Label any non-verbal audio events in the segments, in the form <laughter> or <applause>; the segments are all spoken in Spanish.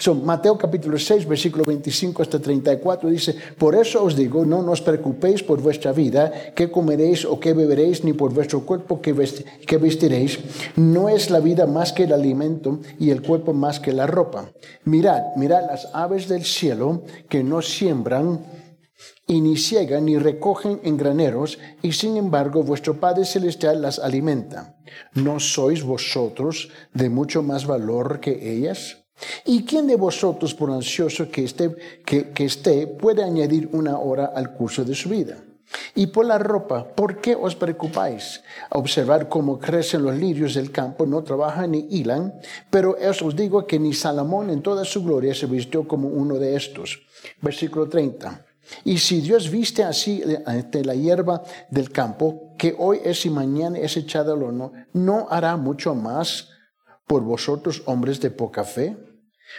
Son Mateo capítulo 6, versículo 25 hasta 34 dice, por eso os digo, no os preocupéis por vuestra vida, qué comeréis o qué beberéis, ni por vuestro cuerpo qué, vestiréis. No es la vida más que el alimento y el cuerpo más que la ropa. Mirad, mirad las aves del cielo que no siembran y ni ciegan ni recogen en graneros, y sin embargo vuestro Padre Celestial las alimenta. ¿No sois vosotros de mucho más valor que ellas? ¿Y quién de vosotros, por ansioso que esté, que, esté, puede añadir una hora al curso de su vida? Y por la ropa, ¿por qué os preocupáis? Observar cómo crecen los lirios del campo, no trabajan ni hilan, pero os digo que ni Salomón en toda su gloria se vistió como uno de estos. Versículo 30. Y si Dios viste así ante la hierba del campo, que hoy es y mañana es echada al horno, ¿no hará mucho más por vosotros hombres de poca fe?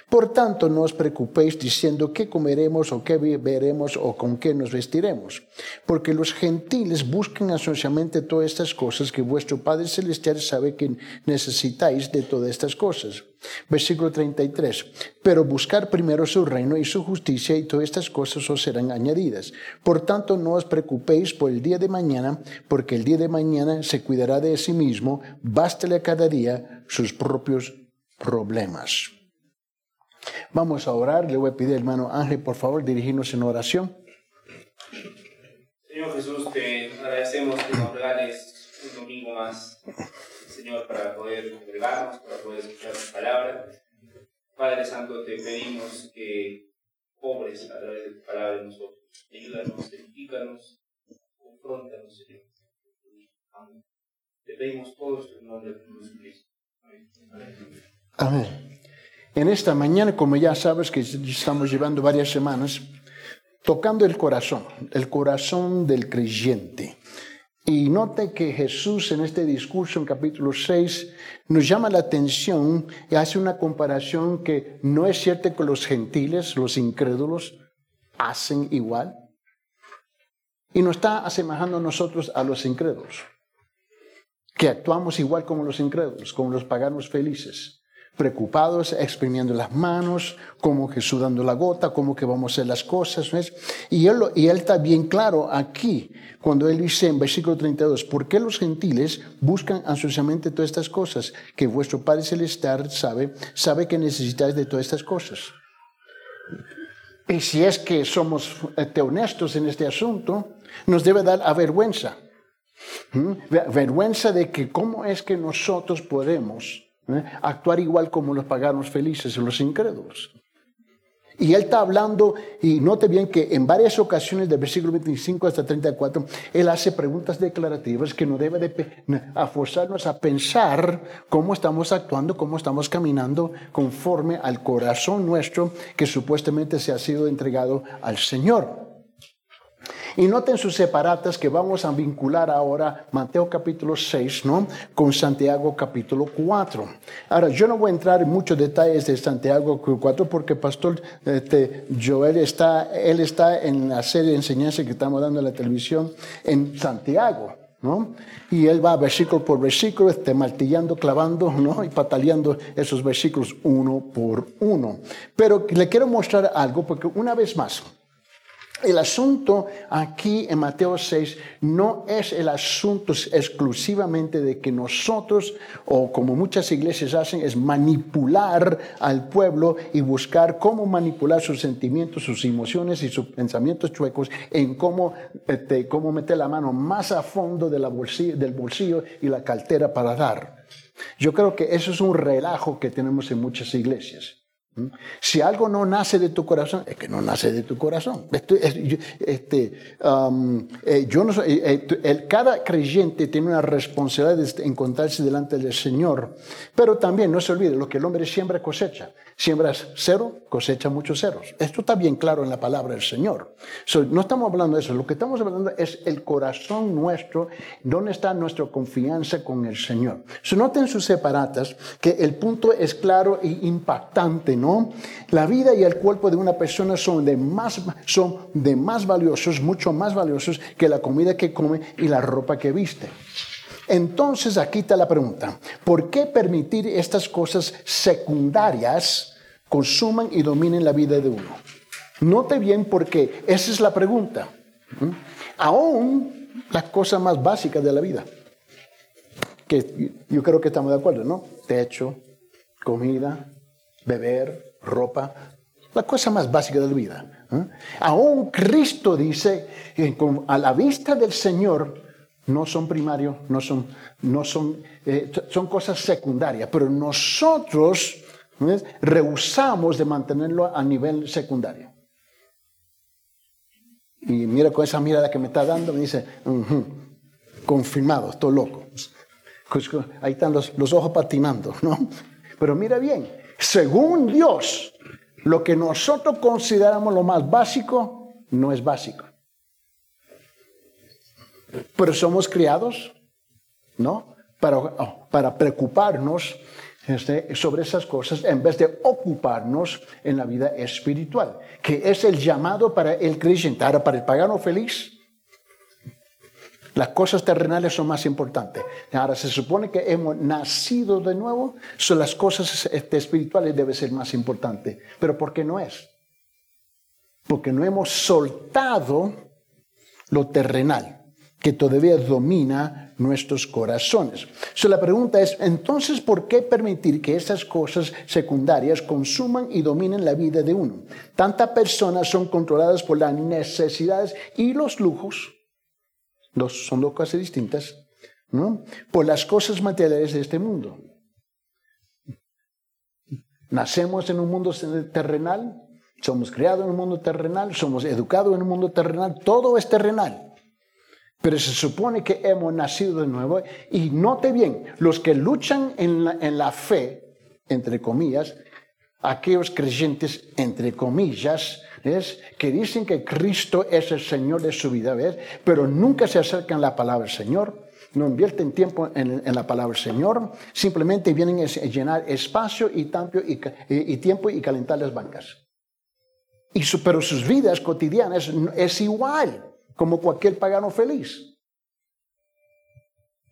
Por tanto, no os preocupéis diciendo qué comeremos o qué beberemos o con qué nos vestiremos, porque los gentiles buscan ansiosamente todas estas cosas que vuestro Padre Celestial sabe que necesitáis de todas estas cosas. Versículo 33. Pero buscar primero su reino y su justicia y todas estas cosas os serán añadidas. Por tanto, no os preocupéis por el día de mañana, porque el día de mañana se cuidará de sí mismo, bástele a cada día sus propios problemas. Vamos a orar. Le voy a pedir, hermano Ángel, por favor, dirigirnos en oración. Señor Jesús, te agradecemos que nos regales un domingo más, Señor, para poder congregarnos, para poder escuchar tu palabra. Padre Santo, te pedimos que obres a través de tu palabra en nosotros. Ayúdanos, edifícanos, confrontanos, Señor. Amén. Te pedimos todos en nombre de Jesucristo. Amén. Amén. En esta mañana, como ya sabes que estamos llevando varias semanas, tocando el corazón, el corazón del creyente. Y note que Jesús en este discurso en capítulo 6 nos llama la atención y hace una comparación que no es cierto que los gentiles, los incrédulos, hacen igual. Y nos está asemejando a nosotros a los incrédulos, que actuamos igual como los incrédulos, como los paganos felices preocupados, exprimiendo las manos, como Jesús dando la gota, como que vamos a hacer las cosas. Y, él, y él está bien claro aquí, cuando él dice en versículo 32, ¿por qué los gentiles buscan ansiosamente todas estas cosas? Que vuestro Padre Celestial sabe, sabe que necesitáis de todas estas cosas. Y si es que somos este, honestos en este asunto, nos debe dar a vergüenza. ¿Mm? Vergüenza de que cómo es que nosotros podemos ¿eh? actuar igual como los paganos felices y los incrédulos. Y él está hablando, y note bien que en varias ocasiones del versículo 25 hasta 34, él hace preguntas declarativas que no debe de a forzarnos a pensar cómo estamos actuando, cómo estamos caminando conforme al corazón nuestro que supuestamente se ha sido entregado al Señor. Y noten sus separatas que vamos a vincular ahora Mateo capítulo 6, ¿no? Con Santiago capítulo 4. Ahora, yo no voy a entrar en muchos detalles de Santiago 4 porque Pastor este, Joel está, él está en la serie de enseñanza que estamos dando en la televisión en Santiago. ¿No? Y él va versículo por versículo, este, martillando, clavando, ¿no? Y pataleando esos versículos uno por uno. Pero le quiero mostrar algo porque una vez más, el asunto aquí en Mateo 6 no es el asunto exclusivamente de que nosotros, o como muchas iglesias hacen, es manipular al pueblo y buscar cómo manipular sus sentimientos, sus emociones y sus pensamientos chuecos en cómo, este, cómo meter la mano más a fondo de la del bolsillo y la cartera para dar. Yo creo que eso es un relajo que tenemos en muchas iglesias. ¿Mm? Si algo no nace de tu corazón, es que no nace de tu corazón. Este, um, eh, yo no eh, eh, cada creyente tiene una responsabilidad de encontrarse delante del Señor, pero también no se olvide, lo que el hombre siembra cosecha. Siembras cero, cosecha muchos ceros. Esto está bien claro en la palabra del Señor. no estamos hablando de eso, lo que estamos hablando es el corazón nuestro, dónde está nuestra confianza con el Señor. So, noten sus separatas que el punto es claro e impactante ¿no? La vida y el cuerpo de una persona son de más, son de más valiosos, mucho más valiosos que la comida que come y la ropa que viste. Entonces aquí está la pregunta, ¿por qué permitir estas cosas secundarias consuman y dominen la vida de uno. Note bien porque esa es la pregunta. Aún las cosas más básicas de la vida, que yo creo que estamos de acuerdo, ¿no? Techo, comida, beber, ropa, la cosa más básica de la vida. Aún Cristo dice, a la vista del Señor, no son primarios, no son, no son, eh, son cosas secundarias, pero nosotros rehusamos de mantenerlo a nivel secundario. Y mira con esa mirada que me está dando, me dice, confirmado, estoy loco. Pues, ahí están los, los ojos patinando, ¿no? Pero mira bien, según Dios, lo que nosotros consideramos lo más básico, no es básico. Pero somos criados, ¿no? Para, oh, para preocuparnos este, sobre esas cosas en vez de ocuparnos en la vida espiritual, que es el llamado para el creyente. Ahora, para el pagano feliz, las cosas terrenales son más importantes. Ahora, se supone que hemos nacido de nuevo, son las cosas este, espirituales deben ser más importantes. Pero ¿por qué no es? Porque no hemos soltado lo terrenal que todavía domina nuestros corazones. So, la pregunta es, entonces, ¿por qué permitir que esas cosas secundarias consuman y dominen la vida de uno? Tantas personas son controladas por las necesidades y los lujos, dos, son dos cosas distintas, ¿no? por las cosas materiales de este mundo. Nacemos en un mundo terrenal, somos criados en un mundo terrenal, somos educados en un mundo terrenal, todo es terrenal. Pero se supone que hemos nacido de nuevo. Y note bien, los que luchan en la, fe, entre comillas, aquellos creyentes, entre comillas, ¿ves? que dicen que Cristo es el Señor de su vida, ¿ves? pero nunca se acercan a la palabra Señor, no invierten tiempo en, la palabra Señor, simplemente vienen a llenar espacio y, y, tiempo y calentar las bancas. Y pero sus vidas cotidianas es igual como cualquier pagano feliz.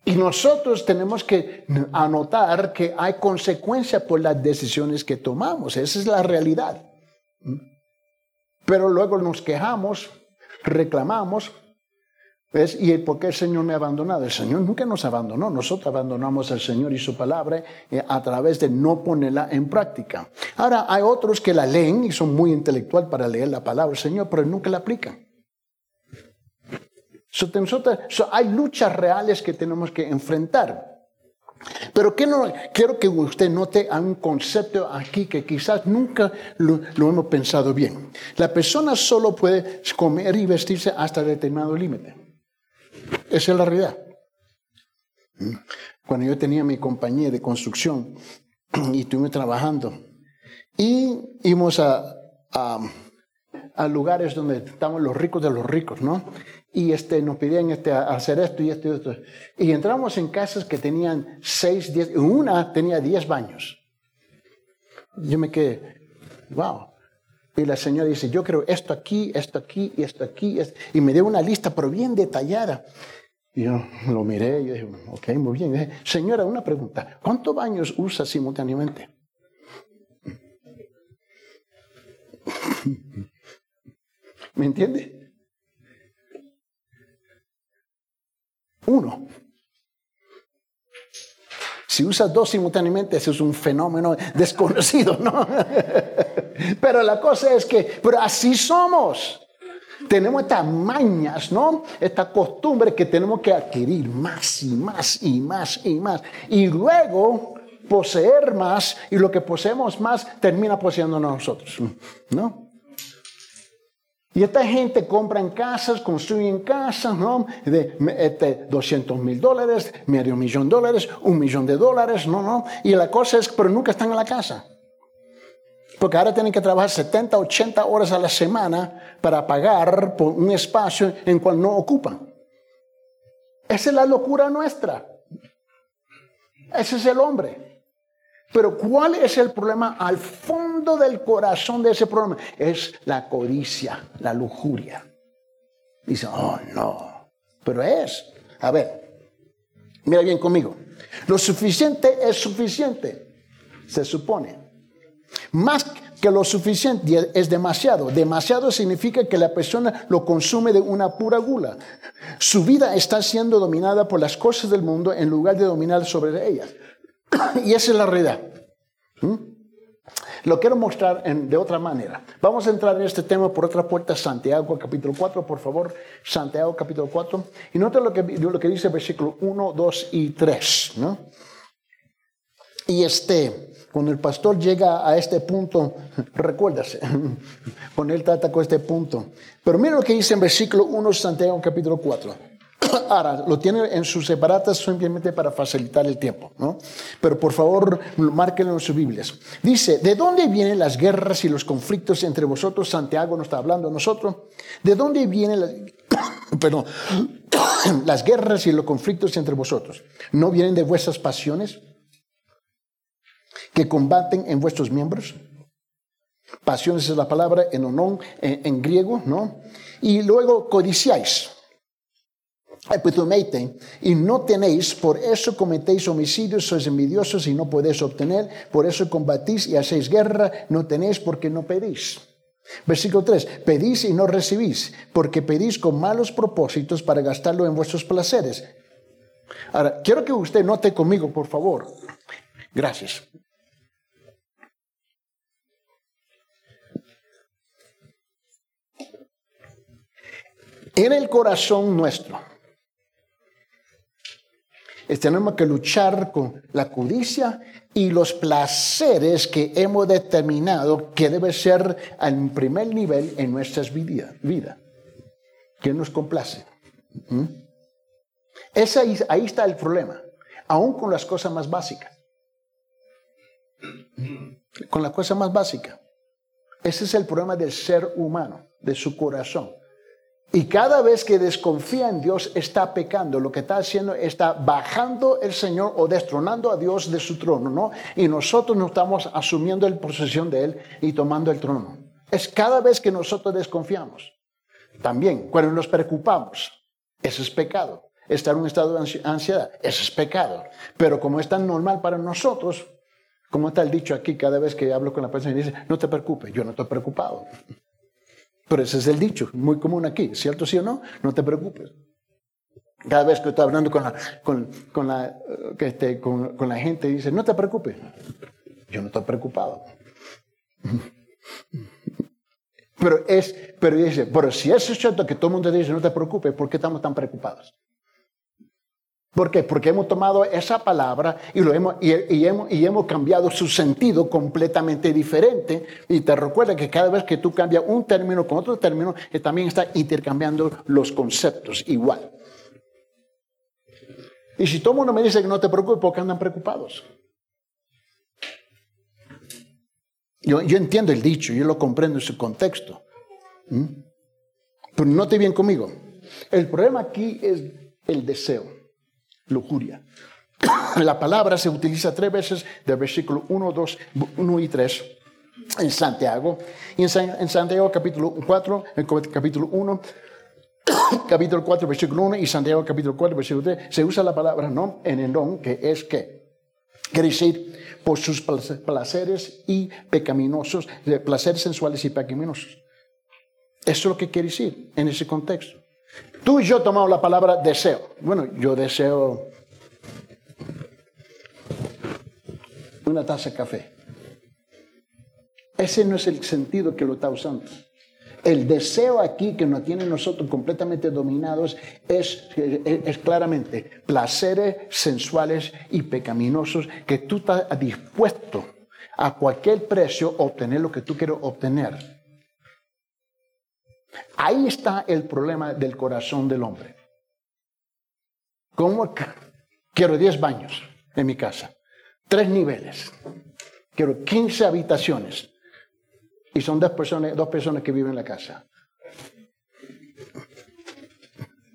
Y nosotros tenemos que anotar que hay consecuencias por las decisiones que tomamos. Esa es la realidad. Pero luego nos quejamos, reclamamos. ¿Y por qué el Señor me ha abandonado? El Señor nunca nos abandonó. Nosotros abandonamos al Señor y su palabra eh, a través de no ponerla en práctica. Ahora, hay otros que la leen y son muy intelectual para leer la palabra del Señor, pero nunca la aplican hay luchas reales que tenemos que enfrentar. Pero quiero que usted note un concepto aquí que quizás nunca lo, hemos pensado bien. La persona solo puede comer y vestirse hasta determinado límite. Esa es la realidad. Cuando yo tenía mi compañía de construcción <clears throat> y estuve trabajando y íbamos a, a lugares donde estaban los ricos de los ricos, ¿no? Y este, nos pedían este, hacer esto y esto y esto. Y entramos en casas que tenían seis, diez, una tenía diez baños. Yo me quedé, wow. Y la señora dice, yo creo esto aquí, esto aquí y esto aquí. Y me dio una lista, pero bien detallada. Y yo lo miré y dije, ok, muy bien. dije, señora, una pregunta, ¿cuántos baños usa simultáneamente? <laughs> ¿Me entiende? Uno. Si usas dos simultáneamente, eso es un fenómeno desconocido, ¿no? <laughs> Pero la cosa es que, pero así somos. Tenemos estas mañas, ¿no? Esta costumbre que tenemos que adquirir más y más y más y más. Y luego poseer más y lo que poseemos más termina poseyendo nosotros, ¿no? Y esta gente compra en casas, construyen casas, ¿no? De este, 200 mil dólares, medio millón de dólares, un millón de dólares, ¿no? ¿no? Y la cosa es, pero nunca están en la casa. Porque ahora tienen que trabajar 70, 80 horas a la semana para pagar por un espacio en cual no ocupan. Esa es la locura nuestra. Ese es el hombre. Pero ¿cuál es el problema al fondo del corazón de ese problema? Es la codicia, la lujuria. Dice, oh no, pero es. A ver, mira bien conmigo. Lo suficiente es suficiente, se supone. Más, que lo suficiente es demasiado. Demasiado significa que la persona lo consume de una pura gula. Su vida está siendo dominada por las cosas del mundo en lugar de dominar sobre ellas. <coughs> y esa es la realidad. Lo quiero mostrar de otra manera. Vamos a entrar en este tema por otra puerta, Santiago capítulo 4, por favor. Santiago capítulo 4. Y nota lo que, lo que dice versículo 1, 2 y 3. ¿no? Y este, cuando el pastor llega a este punto, <laughs> recuérdase, <laughs> cuando él trata con este punto. Pero mira lo que dice en versículo 1, Santiago capítulo 4. <coughs> Ahora, lo tiene en sus separatas simplemente para facilitar el tiempo, ¿no? Pero por favor, márquenlo en sus Biblias. Dice, ¿de dónde vienen las guerras y los conflictos entre vosotros? Santiago no está hablando a nosotros. ¿De dónde vienen las, <coughs> <coughs> las guerras y los conflictos entre vosotros? ¿No vienen de vuestras pasiones que combaten en vuestros miembros? Pasiones es la palabra en onón, en, en griego, ¿no? Y luego codiciáis y no tenéis, por eso cometéis homicidios, sois envidiosos y no podéis obtener, por eso combatís y hacéis guerra, no tenéis porque no pedís. Versículo 3, pedís y no recibís, porque pedís con malos propósitos para gastarlo en vuestros placeres. Ahora, quiero que usted note conmigo, por favor. Gracias. En el corazón nuestro tenemos que luchar con la codicia y los placeres que hemos determinado que debe ser al primer nivel en nuestras vidas. Vida, que nos complace. ¿Mm? ahí está el problema, aún con las cosas más básicas. Con la cosa más básica. Ese es el problema del ser humano, de su corazón. Y cada vez que desconfía en Dios está pecando. Lo que está haciendo está bajando el Señor o destronando a Dios de su trono, ¿no? Y nosotros no estamos asumiendo la posesión de Él y tomando el trono. Es cada vez que nosotros desconfiamos. También cuando nos preocupamos, eso es pecado. Estar en un estado de ansiedad, eso es pecado. Pero como es tan normal para nosotros, como está el dicho aquí cada vez que hablo con la persona y dice, no te preocupes, yo no estoy preocupado. Pero ese es el dicho, muy común aquí, ¿cierto sí o no? No te preocupes. Cada vez que estoy hablando con la, este, gente, dice, no te preocupes. Yo no estoy preocupado. <laughs> Pero, es, pero dice, pero si es cierto que todo el mundo dice, no te preocupes, ¿por qué estamos tan preocupados? ¿Por qué? Porque hemos tomado esa palabra y, lo hemos, y, hemos, y hemos cambiado su sentido completamente diferente. Y te recuerda que cada vez que tú cambias un término con otro término, eh, también está intercambiando los conceptos igual. Y si todo el mundo me dice que no te preocupes, ¿por qué andan preocupados? Yo, yo entiendo el dicho, yo lo comprendo en su contexto. Pero no te bien conmigo. El problema aquí es el deseo lujuria. <coughs> La palabra se utiliza tres veces del versículo 1, 2, 1 y 3 en Santiago. Y en, Santiago capítulo 4, en capítulo 1, <coughs> capítulo 4, versículo 1 y Santiago capítulo 4, versículo 3, se usa la palabra no en el don, que es que. Quiere decir, por sus placeres y pecaminosos, placeres sensuales y pecaminosos. Eso es lo que quiere decir en ese contexto. Tú y yo tomamos la palabra deseo. Bueno, yo deseo una taza de café. Ese no es el sentido que lo está usando. El deseo aquí que nos tiene nosotros completamente dominados es, es, claramente placeres sensuales y pecaminosos que tú estás dispuesto a cualquier precio obtener lo que tú quieres obtener. Ahí está el problema del corazón del hombre. ¿Cómo? Quiero 10 baños en mi casa, tres niveles, quiero 15 habitaciones y son dos personas, dos personas que viven en la casa.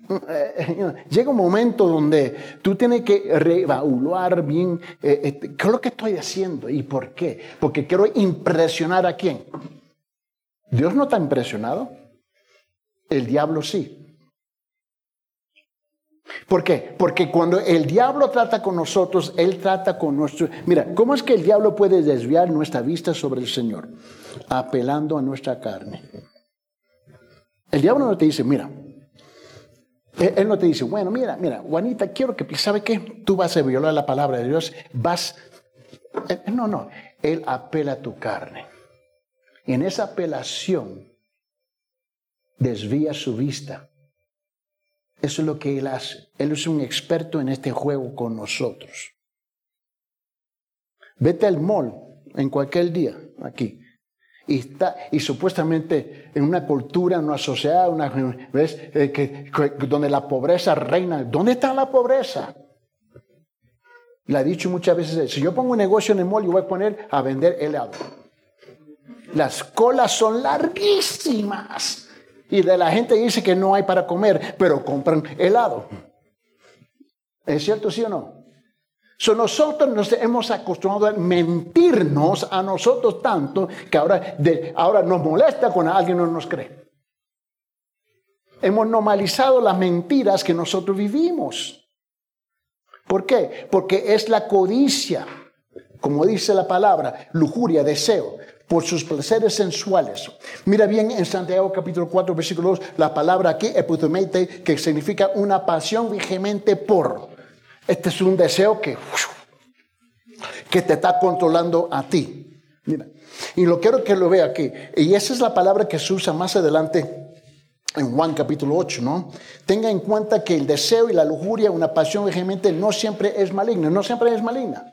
<laughs> Llega un momento donde tú tienes que reevaluar bien eh, este, qué es lo que estoy haciendo y por qué. Porque quiero impresionar a quién. Dios no está impresionado. El diablo sí. ¿Por qué? Porque cuando el diablo trata con nosotros, él trata con nuestro... Mira, ¿cómo es que el diablo puede desviar nuestra vista sobre el Señor? Apelando a nuestra carne. El diablo no te dice, mira, él no te dice, bueno, mira, mira, Juanita, quiero que, ¿sabe qué? Tú vas a violar la palabra de Dios, vas... No, no, él apela a tu carne. En esa apelación desvía su vista eso es lo que Él hace. Él es un experto en este juego con nosotros. Vete al mall en cualquier día, aquí. Y, está, y supuestamente en una cultura, en una sociedad, una, ¿ves? Eh, donde la pobreza reina. ¿Dónde está la pobreza? Le he dicho muchas veces, si yo pongo un negocio en el mall, yo voy a poner a vender helado. Las colas son larguísimas. Y de la gente dice que no hay para comer, pero compran helado. ¿Es cierto, sí o no? So, nosotros nos hemos acostumbrado a mentirnos a nosotros tanto que ahora, ahora nos molesta cuando alguien no nos cree. Hemos normalizado las mentiras que nosotros vivimos. ¿Por qué? Porque es la codicia, como dice la palabra, lujuria, deseo por sus placeres sensuales. Mira bien en Santiago capítulo 4, versículo 2, la palabra aquí, eputomete, que significa una pasión vehemente por. Este es un deseo que, que te está controlando a ti. Mira. Y lo quiero que lo vea aquí. Y esa es la palabra que se usa más adelante en Juan capítulo 8, ¿no? Tenga en cuenta que el deseo y la lujuria, una pasión vehemente, no siempre es maligna, no siempre es maligna.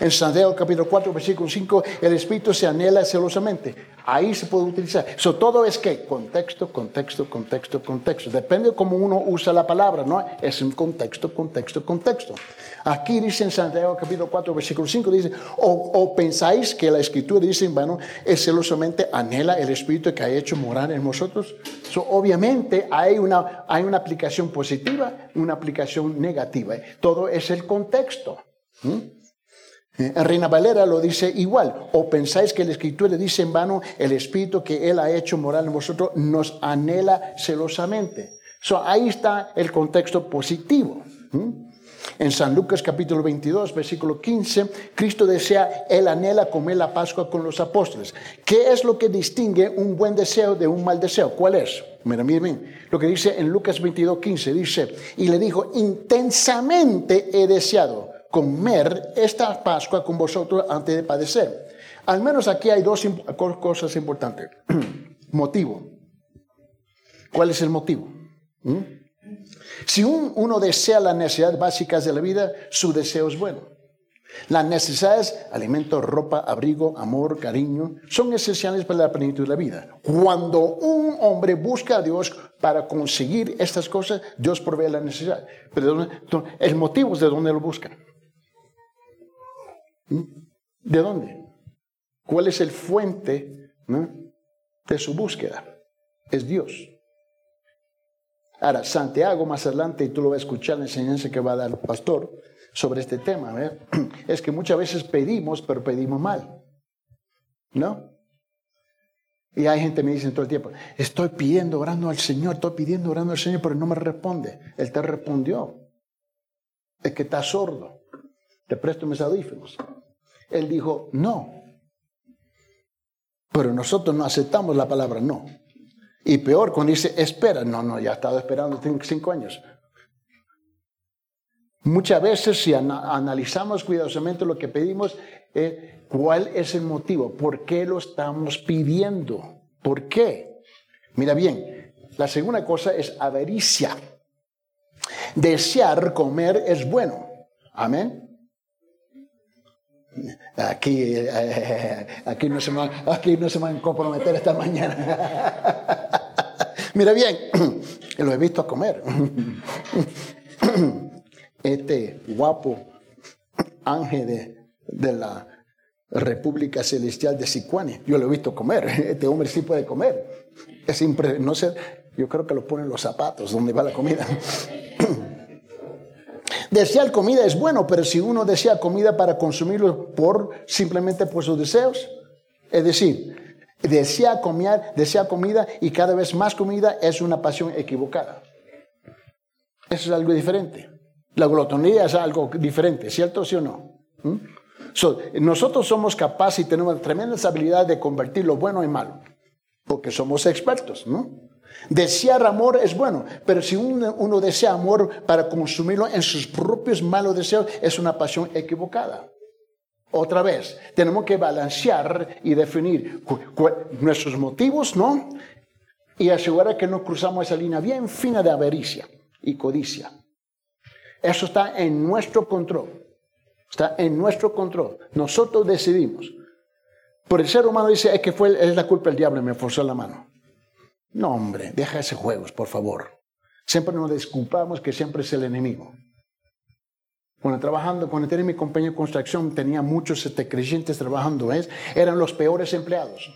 En Santiago capítulo 4, versículo 5, el espíritu se anhela celosamente. Ahí se puede utilizar. Eso todo es que contexto, contexto, contexto, contexto. Depende de cómo uno usa la palabra, ¿no? Es un contexto, contexto, contexto. Aquí dice en Santiago capítulo 4, versículo 5, dice, o, pensáis que la escritura dice, bueno, es celosamente anhela el espíritu que ha hecho morar en vosotros. So, obviamente hay una, hay una aplicación positiva, una aplicación negativa. Todo es el contexto. En Reina Valera lo dice igual. ¿O pensáis que la Escritura dice en vano el Espíritu que Él ha hecho moral en vosotros nos anhela celosamente? So, ahí está el contexto positivo. En San Lucas capítulo 22, versículo 15, Cristo desea, Él anhela comer la Pascua con los apóstoles. ¿Qué es lo que distingue un buen deseo de un mal deseo? ¿Cuál es? Mira, bien. Lo que dice en Lucas 22, 15, dice, y le dijo, intensamente he deseado comer esta Pascua con vosotros antes de padecer. Al menos aquí hay dos cosas importantes. <clears throat> motivo. ¿Cuál es el motivo? ¿Mm? Si uno desea las necesidades básicas de la vida, su deseo es bueno. Las necesidades, alimento, ropa, abrigo, amor, cariño, son esenciales para la plenitud de la vida. Cuando un hombre busca a Dios para conseguir estas cosas, Dios provee la necesidad. Pero el motivo es de dónde lo buscan. ¿De dónde? ¿Cuál es el fuente de su búsqueda? Es Dios. Ahora, Santiago más adelante, y tú lo vas a escuchar la enseñanza que va a dar el pastor sobre este tema, <clears throat> es que muchas veces pedimos, pero pedimos mal. ¿No? Y hay gente que me dice todo el tiempo, estoy pidiendo, orando al Señor, estoy pidiendo, orando al Señor, pero no me responde. Él te respondió. Es que está sordo. Te presto mis audífonos. Él dijo, no. Pero nosotros no aceptamos la palabra no. Y peor, cuando dice espera, no, no, ya he estado esperando cinco años. Muchas veces si analizamos cuidadosamente lo que pedimos, eh, ¿cuál es el motivo? ¿Por qué lo estamos pidiendo? ¿Por qué? Mira bien, la segunda cosa es avaricia. Desear comer es bueno. Amén. Aquí, eh, aquí, no se me, aquí no se van a comprometer esta mañana. <laughs> Mira bien, <clears throat> lo he visto comer. <clears throat> Este guapo ángel de, de la República Celestial de Sicuani, yo lo he visto comer. <laughs> Este hombre sí puede comer. Es no sé, yo creo que lo ponen los zapatos donde va la comida. <laughs> Desear comida es bueno, pero si uno desea comida para consumirlo por simplemente por sus deseos, es decir, desea comer, desea comida y cada vez más comida es una pasión equivocada. Eso es algo diferente. La glotonía es algo diferente, ¿cierto sí o no? ¿Mm? nosotros somos capaces y tenemos tremendas habilidades de convertir lo bueno en malo, porque somos expertos, ¿no? Desear amor es bueno, pero si uno, uno, desea amor para consumirlo en sus propios malos deseos, es una pasión equivocada. Otra vez, tenemos que balancear y definir nuestros motivos, ¿no? Y asegurar que no cruzamos esa línea bien fina de avaricia y codicia. Eso está en nuestro control. Está en nuestro control. Nosotros decidimos. Por el ser humano dice, es que fue, es la culpa del diablo me forzó la mano. No, hombre, deja ese juegos, por favor. Siempre nos disculpamos que siempre es el enemigo. Cuando trabajando, cuando tenía mi compañía de construcción, tenía muchos este, creyentes trabajando, ¿ves? eran los peores empleados.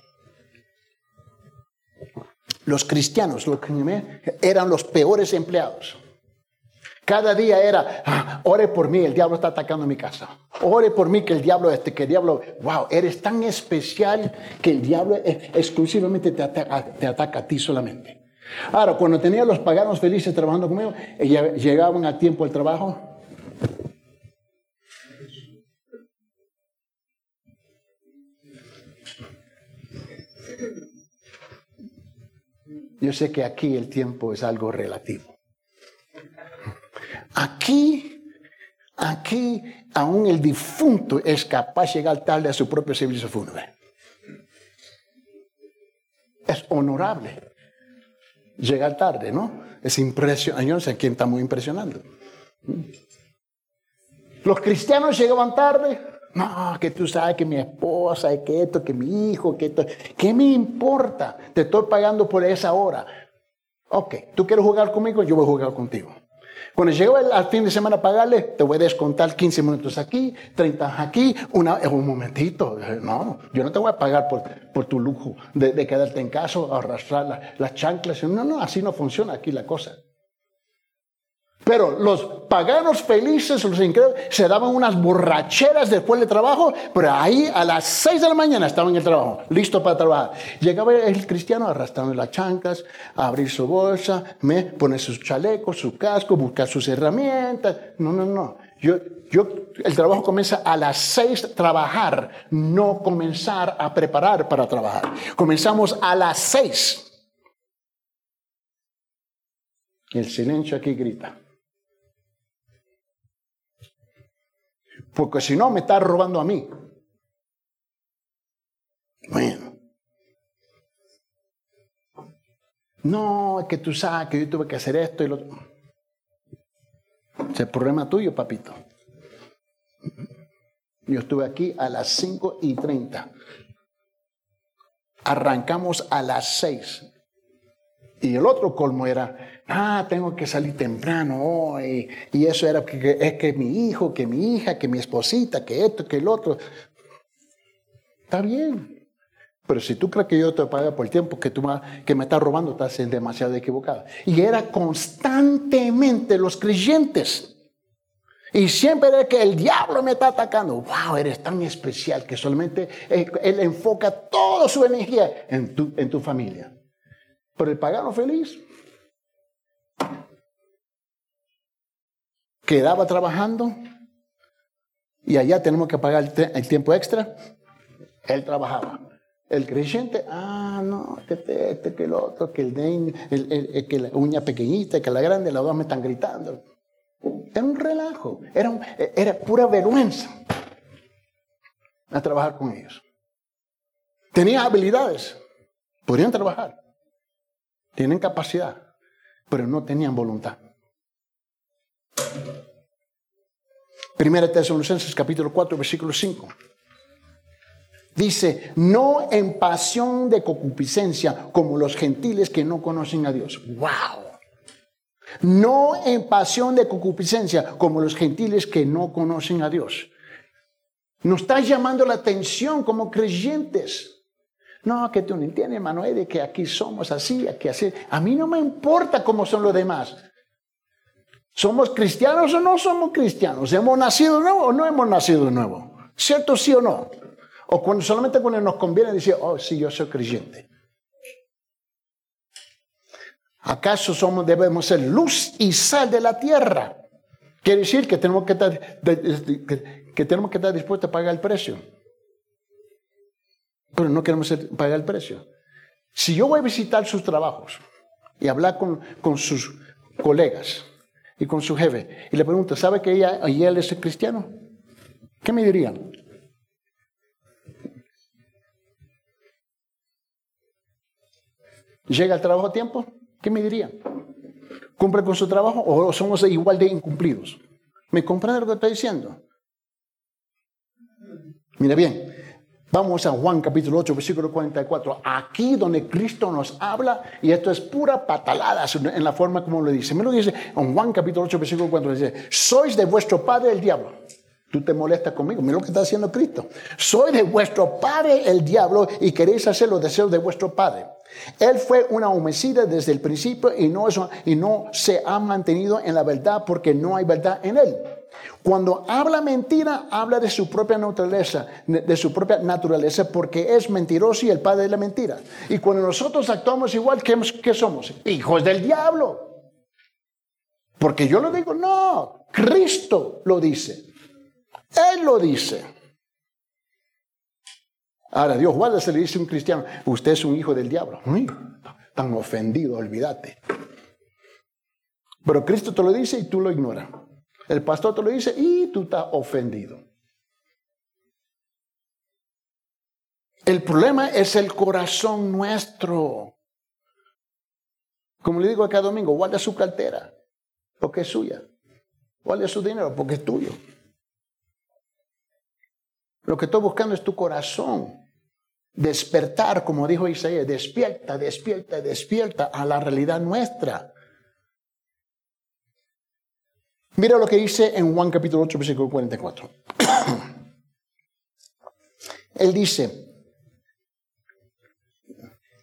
Los cristianos, los eran los peores empleados. Cada día era, ah, ore por mí, el diablo está atacando mi casa. Ore por mí que el diablo, este, que diablo, wow, eres tan especial que el diablo exclusivamente te ataca, te ataca a ti solamente. Ahora, cuando tenía los paganos felices trabajando conmigo, llegaban a tiempo al trabajo. Yo sé que aquí el tiempo es algo relativo. Aquí, aquí, aún el difunto es capaz de llegar tarde a su propio servicio fúnebre. Es honorable llegar tarde, ¿no? Es impresionante. Yo no sé quién está muy impresionando. Los cristianos llegaban tarde. No, que tú sabes que mi esposa, que esto, que mi hijo, que esto. ¿Qué me importa? Te estoy pagando por esa hora. Ok, tú quieres jugar conmigo, yo voy a jugar contigo. Cuando llego al fin de semana a pagarle, te voy a descontar 15 minutos aquí, 30 aquí, una, un momentito. No, yo no te voy a pagar por, por tu lujo de, quedarte en casa, arrastrar las chanclas. No, no, así no funciona aquí la cosa. Pero los paganos felices, los incrédulos, se daban unas borracheras después del trabajo, pero ahí a las 6 de la mañana estaban en el trabajo, listo para trabajar. Llegaba el cristiano arrastrando las chancas, a abrir su bolsa, poner sus chalecos, su casco, buscar sus herramientas. No, no, no. Yo, yo, el trabajo comienza a las 6 trabajar, no comenzar a preparar para trabajar. Comenzamos a las 6. El silencio aquí grita. Porque si no me está robando a mí. Bueno. No, es que tú sabes que yo tuve que hacer esto y lo otro. Es el problema tuyo, papito. Yo estuve aquí a las 5 y 30. Arrancamos a las 6. Y el otro colmo era, ah, tengo que salir temprano hoy. Y eso era que, es que mi hijo, que mi hija, que mi esposita, que esto, que el otro. Está bien. Pero si tú crees que yo te pago por el tiempo que, tú que me estás robando, estás demasiado equivocado. Y era constantemente los creyentes. Y siempre era que el diablo me está atacando. Wow, eres tan especial que solamente él, él enfoca toda su energía en tu, en tu familia. Pero el pagano feliz quedaba trabajando y allá tenemos que pagar el, tiempo extra. Él trabajaba. El creyente, ah, no, que este, que el otro, que el, el, que la uña pequeñita, que la grande, las dos me están gritando. Era un relajo, era, era pura vergüenza a trabajar con ellos. Tenía habilidades, podrían trabajar, tienen capacidad, pero no tenían voluntad. Primera Tesalonicenses capítulo 4 versículo 5. Dice, no en pasión de concupiscencia como los gentiles que no conocen a Dios. ¡Wow! No en pasión de concupiscencia como los gentiles que no conocen a Dios. Nos está llamando la atención como creyentes. No, que tú no entiendes, hermano, de que aquí somos así, aquí así. A mí no me importa cómo son los demás. ¿Somos cristianos o no somos cristianos? ¿Hemos nacido de nuevo o no hemos nacido de nuevo? ¿Cierto sí o no? O solamente cuando nos conviene decir, oh, sí, yo soy creyente. ¿Acaso somos, debemos ser luz y sal de la tierra? Quiere decir que tenemos que estar, que, tenemos que estar dispuestos a pagar el precio. Pero no queremos pagar el precio. Si yo voy a visitar sus trabajos y hablar con, con sus colegas y con su jefe y le pregunto, ¿sabe que ella, ella él es cristiano? ¿Qué me dirían? ¿Llega al trabajo a tiempo? ¿Qué me dirían? ¿Cumple con su trabajo o somos igual de incumplidos? ¿Me comprende lo que estoy diciendo? Mira bien, vamos a Juan capítulo 8, versículo 44. Aquí donde Cristo nos habla, y esto es pura patalada en la forma como lo dice. Me lo dice en Juan capítulo 8, versículo 44. Dice, sois de vuestro padre el diablo Tú te molestas conmigo. Mira lo que está haciendo Cristo. Soy de vuestro padre el diablo y queréis hacer los deseos de vuestro padre. Él fue una homicida desde el principio y no, y no se ha mantenido en la verdad porque no hay verdad en él. Cuando habla mentira, habla de su propia naturaleza, de su propia naturaleza, porque es mentiroso y el padre de la mentira. Y cuando nosotros actuamos igual, ¿qué, somos? Hijos del diablo. Porque yo lo digo, no, Cristo lo dice. Él lo dice. Ahora, Dios guarda, se le dice a un cristiano, usted es un hijo del diablo. tan ofendido, olvídate. Pero Cristo te lo dice y tú lo ignoras. El pastor te lo dice y tú estás ofendido. El problema es el corazón nuestro. Como le digo cada domingo, guarda su cartera, porque es suya. Guarda su dinero, porque es tuyo. Lo que estoy buscando es tu corazón. Despertar, como dijo Isaías, despierta, despierta, despierta a la realidad nuestra. Mira lo que dice en Juan capítulo 8, versículo 44. Él dice,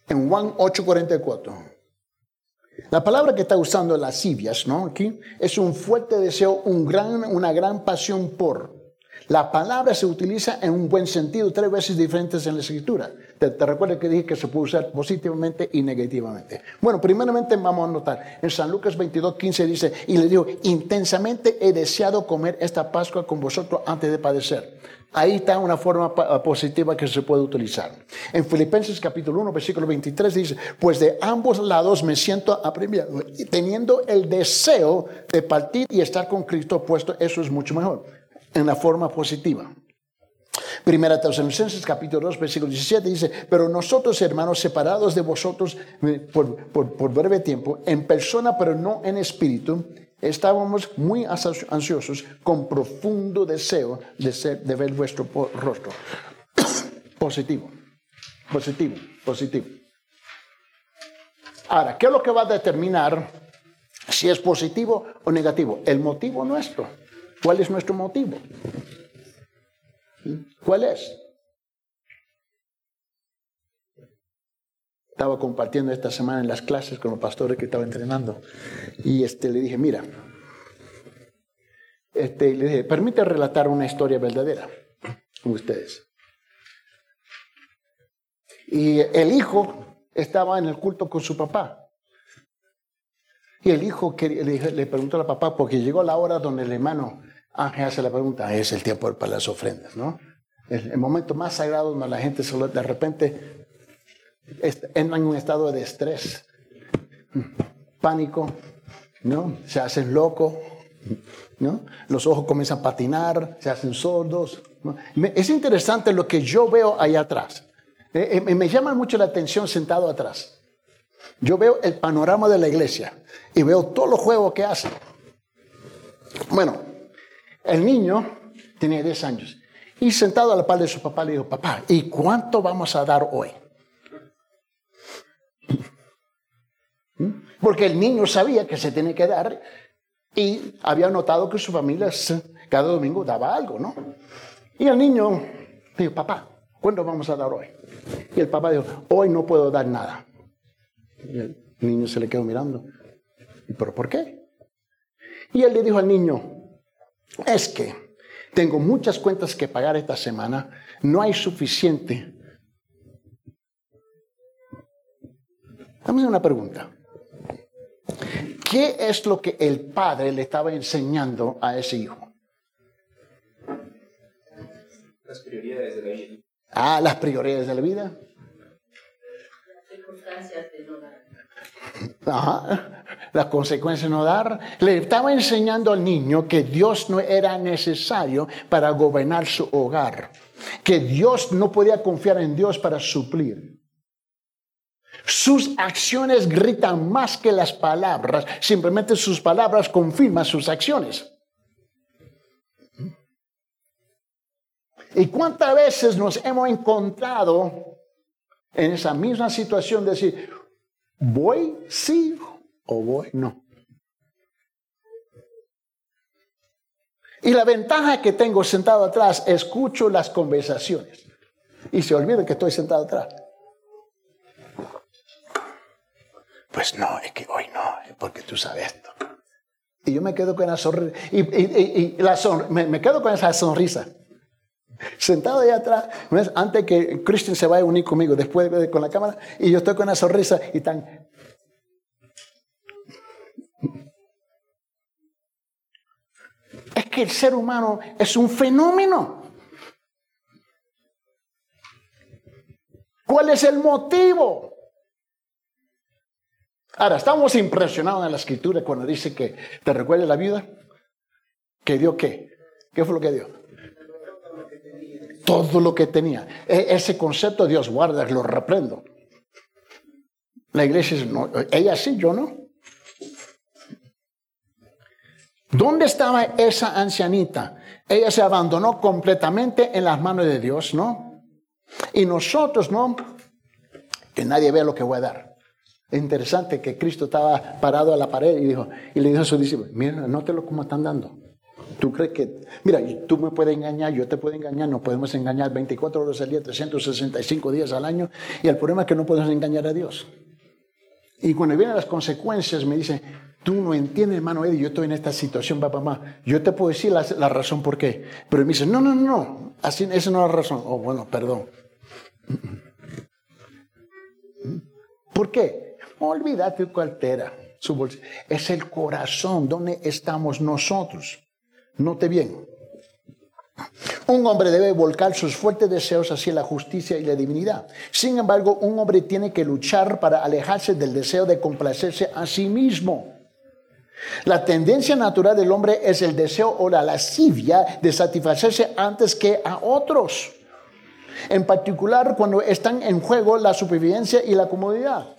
en Juan 8, 44, la palabra que está usando lascivias, ¿no? Aquí es un fuerte deseo, un gran, una gran pasión por. La palabra se utiliza en un buen sentido tres veces diferentes en la escritura. Te, recuerdo que dije que se puede usar positivamente y negativamente. Bueno, primeramente vamos a notar, en San Lucas 22, 15 dice, y le digo, intensamente he deseado comer esta Pascua con vosotros antes de padecer. Ahí está una forma positiva que se puede utilizar. En Filipenses capítulo 1, versículo 23 dice, pues de ambos lados me siento apremiado, teniendo el deseo de partir y estar con Cristo puesto, eso es mucho mejor en la forma positiva. Primera Tesalonicenses capítulo 2 versículo 17 dice, pero nosotros hermanos separados de vosotros eh, por, por, breve tiempo, en persona pero no en espíritu, estábamos muy ansiosos con profundo deseo de, ser, de ver vuestro rostro. <coughs> positivo, positivo, positivo. Ahora, ¿qué es lo que va a determinar si es positivo o negativo? El motivo nuestro. ¿Cuál es nuestro motivo? ¿Cuál es? Estaba compartiendo esta semana en las clases con los pastores que estaba entrenando y este, le dije, mira, este, le dije, permite relatar una historia verdadera con ustedes. Y el hijo estaba en el culto con su papá. Y el hijo le, le preguntó al papá, porque llegó la hora donde el hermano Ángel hace la pregunta, es el tiempo para las ofrendas, ¿no? El, momento más sagrado donde la gente de repente entra en un estado de estrés, pánico, ¿no? Se hacen locos, ¿no? Los ojos comienzan a patinar, se hacen sordos. Es interesante lo que yo veo ahí atrás. Eh, eh, me llama mucho la atención sentado atrás. Yo veo el panorama de la iglesia y veo todos los juegos que hacen. Bueno, el niño tenía 10 años y sentado a la par de su papá le dijo, papá, ¿y cuánto vamos a dar hoy? <laughs> Porque el niño sabía que se tenía que dar y había notado que su familia cada domingo daba algo, ¿no? Y el niño dijo, papá, ¿cuánto vamos a dar hoy? Y el papá dijo, hoy no puedo dar nada. Y el niño se le quedó mirando. ¿Pero por qué? Y él le dijo al niño, es que tengo muchas cuentas que pagar esta semana, no hay suficiente. Dame una pregunta. ¿Qué es lo que el padre le estaba enseñando a ese hijo? Las prioridades de la vida. Ah, las prioridades de la vida. Ajá. Las consecuencias no dar. Le estaba enseñando al niño que Dios no era necesario para gobernar su hogar. Que Dios no podía confiar en Dios para suplir. Sus acciones gritan más que las palabras. Simplemente sus palabras confirman sus acciones. ¿Y cuántas veces nos hemos encontrado en esa misma situación de decir, voy sí o voy no? Y la ventaja que tengo sentado atrás, escucho las conversaciones y se olvida que estoy sentado atrás. Pues no, es que hoy no, porque tú sabes esto. Y yo me quedo con la sonrisa. Y, me, quedo con esa sonrisa. Sentado ahí atrás, antes que Christian se vaya a unir conmigo, después de, con la cámara, y yo estoy con la sonrisa y tan. Es que el ser humano es un fenómeno. ¿Cuál es el motivo? Ahora, estamos impresionados en la escritura cuando dice que te recuerde la vida. ¿Que dio qué? ¿Qué fue lo que dio? Todo lo que tenía. E, ese concepto Dios guarda, lo reprendo. La iglesia dice, no, ella sí, yo no. ¿Dónde estaba esa ancianita? Ella se abandonó completamente en las manos de Dios, ¿no? Y nosotros, ¿no? Que nadie vea lo que voy a dar. Es interesante que Cristo estaba parado a la pared y, dijo, y le dijo a sus discípulos, mira, nótelo cómo están dando. ¿Tú crees que, mira, tú me puedes engañar, yo te puedo engañar, nos podemos engañar 24 horas al día, 365 días al año, y el problema es que no podemos engañar a Dios. Y cuando vienen las consecuencias, me dice, tú no entiendes, hermano Eddie, yo estoy en esta situación, papá, mamá. Yo te puedo decir la, la, razón por qué. Pero me dice, no, no, no, así, esa no es la razón. Oh, bueno, perdón. ¿Por qué? Olvídate tu cartera. Su Es el corazón donde estamos nosotros. Note bien. Un hombre debe volcar sus fuertes deseos hacia la justicia y la divinidad. Sin embargo, un hombre tiene que luchar para alejarse del deseo de complacerse a sí mismo. La tendencia natural del hombre es el deseo o la lascivia de satisfacerse antes que a otros. En particular cuando están en juego la supervivencia y la comodidad.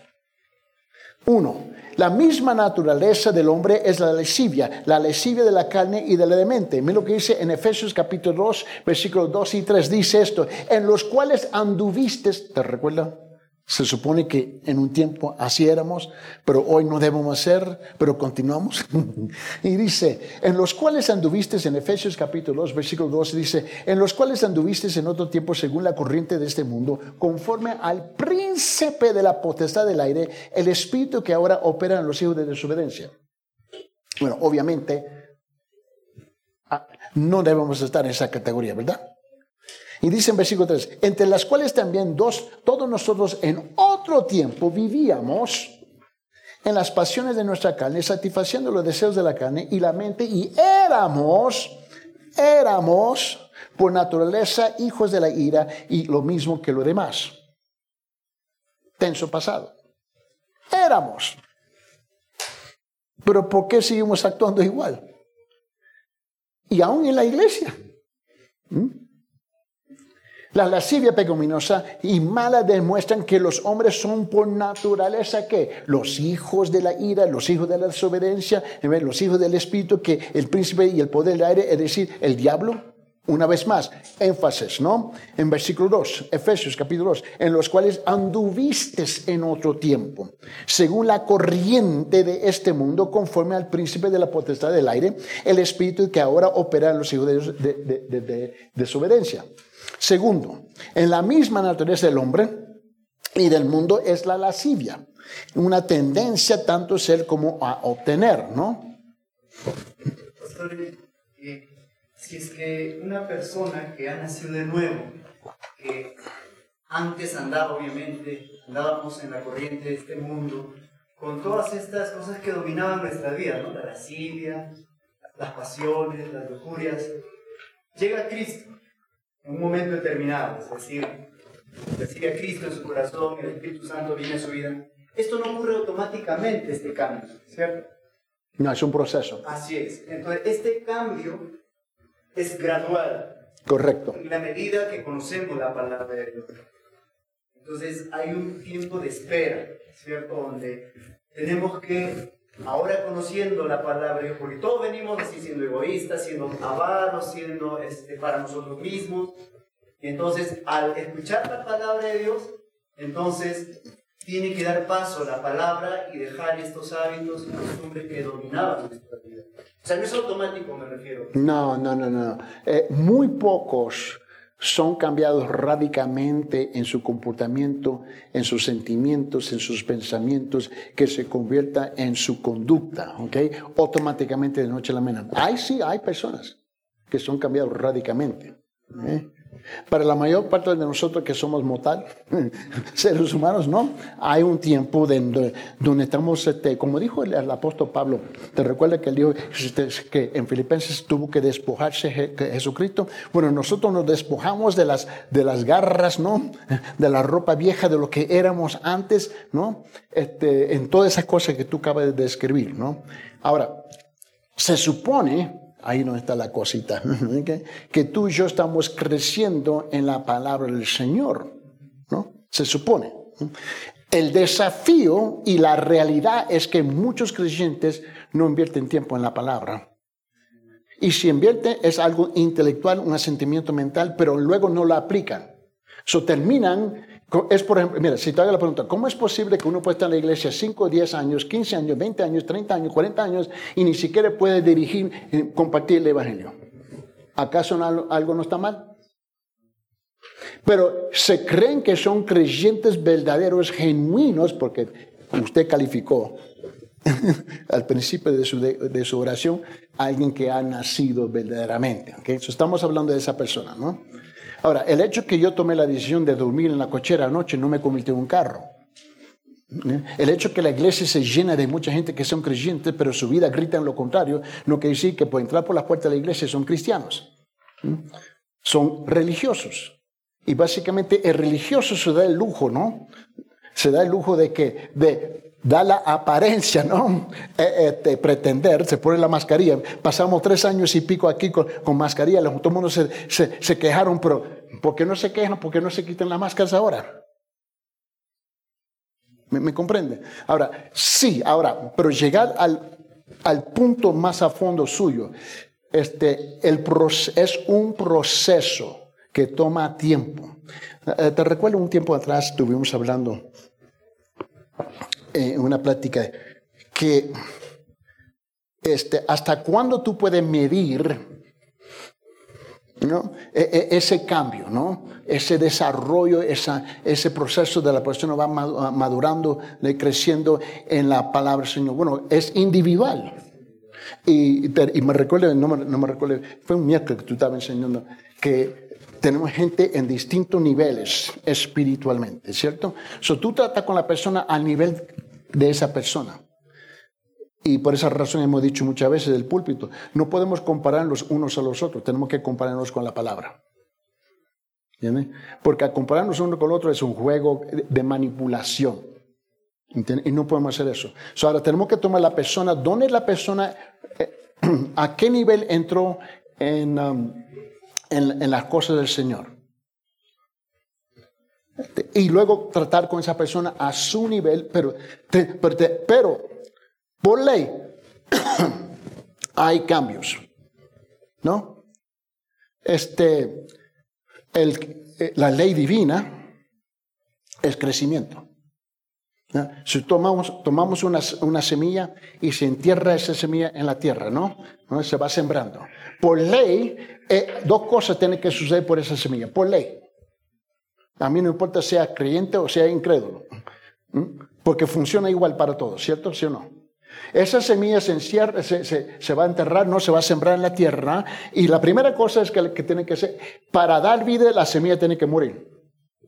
Uno, la misma naturaleza del hombre es la lesivia, la lesivia de la carne y de la mente. Mira lo que dice en Efesios capítulo 2, versículos 2 y 3, dice esto, en los cuales anduviste, ¿te recuerdas? Se supone que en un tiempo así éramos, pero hoy no debemos ser, pero continuamos. <laughs> y dice, en los cuales anduviste en Efesios capítulo 2, versículo 2, dice, en los cuales anduviste en otro tiempo según la corriente de este mundo, conforme al príncipe de la potestad del aire, el espíritu que ahora opera en los hijos de desobediencia. Bueno, obviamente, ah, no debemos estar en esa categoría, ¿verdad? Y dice en versículo 3, entre las cuales también dos, todos nosotros en otro tiempo vivíamos en las pasiones de nuestra carne, satisfaciendo los deseos de la carne y la mente, y éramos, éramos por naturaleza hijos de la ira y lo mismo que lo demás. Tenso pasado. Éramos. Pero ¿por qué seguimos actuando igual? Y aún en la iglesia. ¿Mm? La lascivia pecaminosa y mala demuestran que los hombres son por naturaleza que los hijos de la ira, los hijos de la desobediencia, los hijos del espíritu, que el príncipe y el poder del aire, es decir, el diablo. Una vez más, énfasis, ¿no? En versículo 2, Efesios capítulo 2, en los cuales anduviste en otro tiempo, según la corriente de este mundo, conforme al príncipe de la potestad del aire, el espíritu que ahora opera en los hijos de, de desobediencia. Segundo, en la misma naturaleza del hombre y del mundo es la lascivia, una tendencia tanto a ser como a obtener, ¿no? Eh, si es que una persona que ha nacido de nuevo, que antes andaba obviamente, andábamos en la corriente de este mundo, con todas estas cosas que dominaban nuestra vida, ¿no? La lascivia, las pasiones, las lujurias. Llega Cristo en un momento determinado, es decir, recibe a Cristo en su corazón, el Espíritu Santo viene a su vida. Esto no ocurre automáticamente, este cambio, ¿cierto? No, es un proceso. Así es. Entonces, este cambio es gradual. Correcto. En la medida que conocemos la palabra de Dios. Entonces, hay un tiempo de espera, ¿cierto? Donde tenemos que, ahora conociendo la palabra de Dios, porque todos venimos así siendo egoístas, siendo avaros, siendo este, para nosotros mismos. Entonces, al escuchar la palabra de Dios, entonces tiene que dar paso a la palabra y dejar estos hábitos y costumbres que dominaban nuestra vida. O sea, no es automático, me refiero. No, no, no, no. Eh, muy pocos son cambiados radicalmente en su comportamiento, en sus sentimientos, en sus pensamientos, que se convierta en su conducta, ¿ok? Automáticamente de noche a la mañana. Hay sí, hay personas que son cambiados radicalmente. ¿eh? Para la mayor parte de nosotros que somos mortal, <laughs> seres humanos, ¿no? Hay un tiempo donde, donde estamos, este, como dijo el, apóstol Pablo, te recuerda que él dijo que en Filipenses tuvo que despojarse Jesucristo. Bueno, nosotros nos despojamos de las, de las garras, ¿no? De la ropa vieja, de lo que éramos antes, ¿no? Este, en todas esas cosas que tú acabas de describir, ¿no? Ahora, se supone Ahí no está la cosita. <laughs> que tú y yo estamos creciendo en la palabra del Señor. ¿no? Se supone. El desafío y la realidad es que muchos creyentes no invierten tiempo en la palabra. Y si invierten es algo intelectual, un asentimiento mental, pero luego no lo aplican. So terminan es por ejemplo, mira, si te hago la pregunta, ¿cómo es posible que uno pueda estar en la iglesia 5, 10 años, 15 años, 20 años, 30 años, 40 años y ni siquiera puede dirigir, eh, compartir el evangelio? ¿Acaso algo no está mal? Pero se creen que son creyentes verdaderos, genuinos, porque usted calificó <laughs> al principio de su, de, su oración alguien que ha nacido verdaderamente. ¿okay? estamos hablando de esa persona, ¿no? Ahora, el hecho que yo tomé la decisión de dormir en la cochera anoche no me convirtió en un carro. ¿Eh? El hecho que la iglesia se llena de mucha gente que son creyentes, pero su vida grita en lo contrario, no quiere decir que por entrar por las puertas de la iglesia son cristianos. ¿Eh? Son religiosos. Y básicamente el religioso se da el lujo, ¿no? Se da el lujo de que, de da la apariencia, ¿no? Eh, eh, pretender, se pone la mascarilla. Pasamos tres años y pico aquí con, mascarilla, todo el se, quejaron, pero ¿por qué no se quejan? ¿Por qué no se quitan las máscaras ahora? ¿Me, comprende? Ahora, sí, ahora, pero llegar al, al punto más a fondo suyo, este, el es un proceso que toma tiempo. Eh, te recuerdo un tiempo atrás estuvimos hablando en una plática que este, hasta cuándo tú puedes medir ¿no? E, e, ese cambio, ¿no? ese desarrollo, esa, ese proceso de la persona va madurando, creciendo en la palabra del Señor. Bueno, es individual. Y, me recuerdo, no me, no me recuerdo, fue un miércoles que tú estabas enseñando, que tenemos gente en distintos niveles espiritualmente, ¿cierto? So, tú tratas con la persona al nivel de esa persona. Y por esa razón hemos dicho muchas veces del púlpito, no podemos compararnos unos a los otros, tenemos que compararnos con la palabra. Porque a compararnos uno con el otro es un juego de manipulación. Y no podemos hacer eso. ahora tenemos que tomar la persona, ¿dónde la persona, eh, <clears throat> a qué nivel entró en, um, en, las cosas del Señor? y luego tratar con esa persona a su nivel, pero, pero, por ley <coughs> hay cambios, ¿no? Este, eh, la ley divina es crecimiento. Si tomamos, tomamos una, una, semilla y se entierra esa semilla en la tierra, ¿no? ¿No? Se va sembrando. Por ley, eh, dos cosas tienen que suceder por esa semilla. Por ley. A mí no importa sea creyente o sea incrédulo, porque funciona igual para todos, ¿cierto? ¿Sí o no? Esa semilla se, se, va a enterrar, no se va a sembrar en la tierra. Y la primera cosa es que, que tiene que ser, para dar vida, la semilla tiene que morir.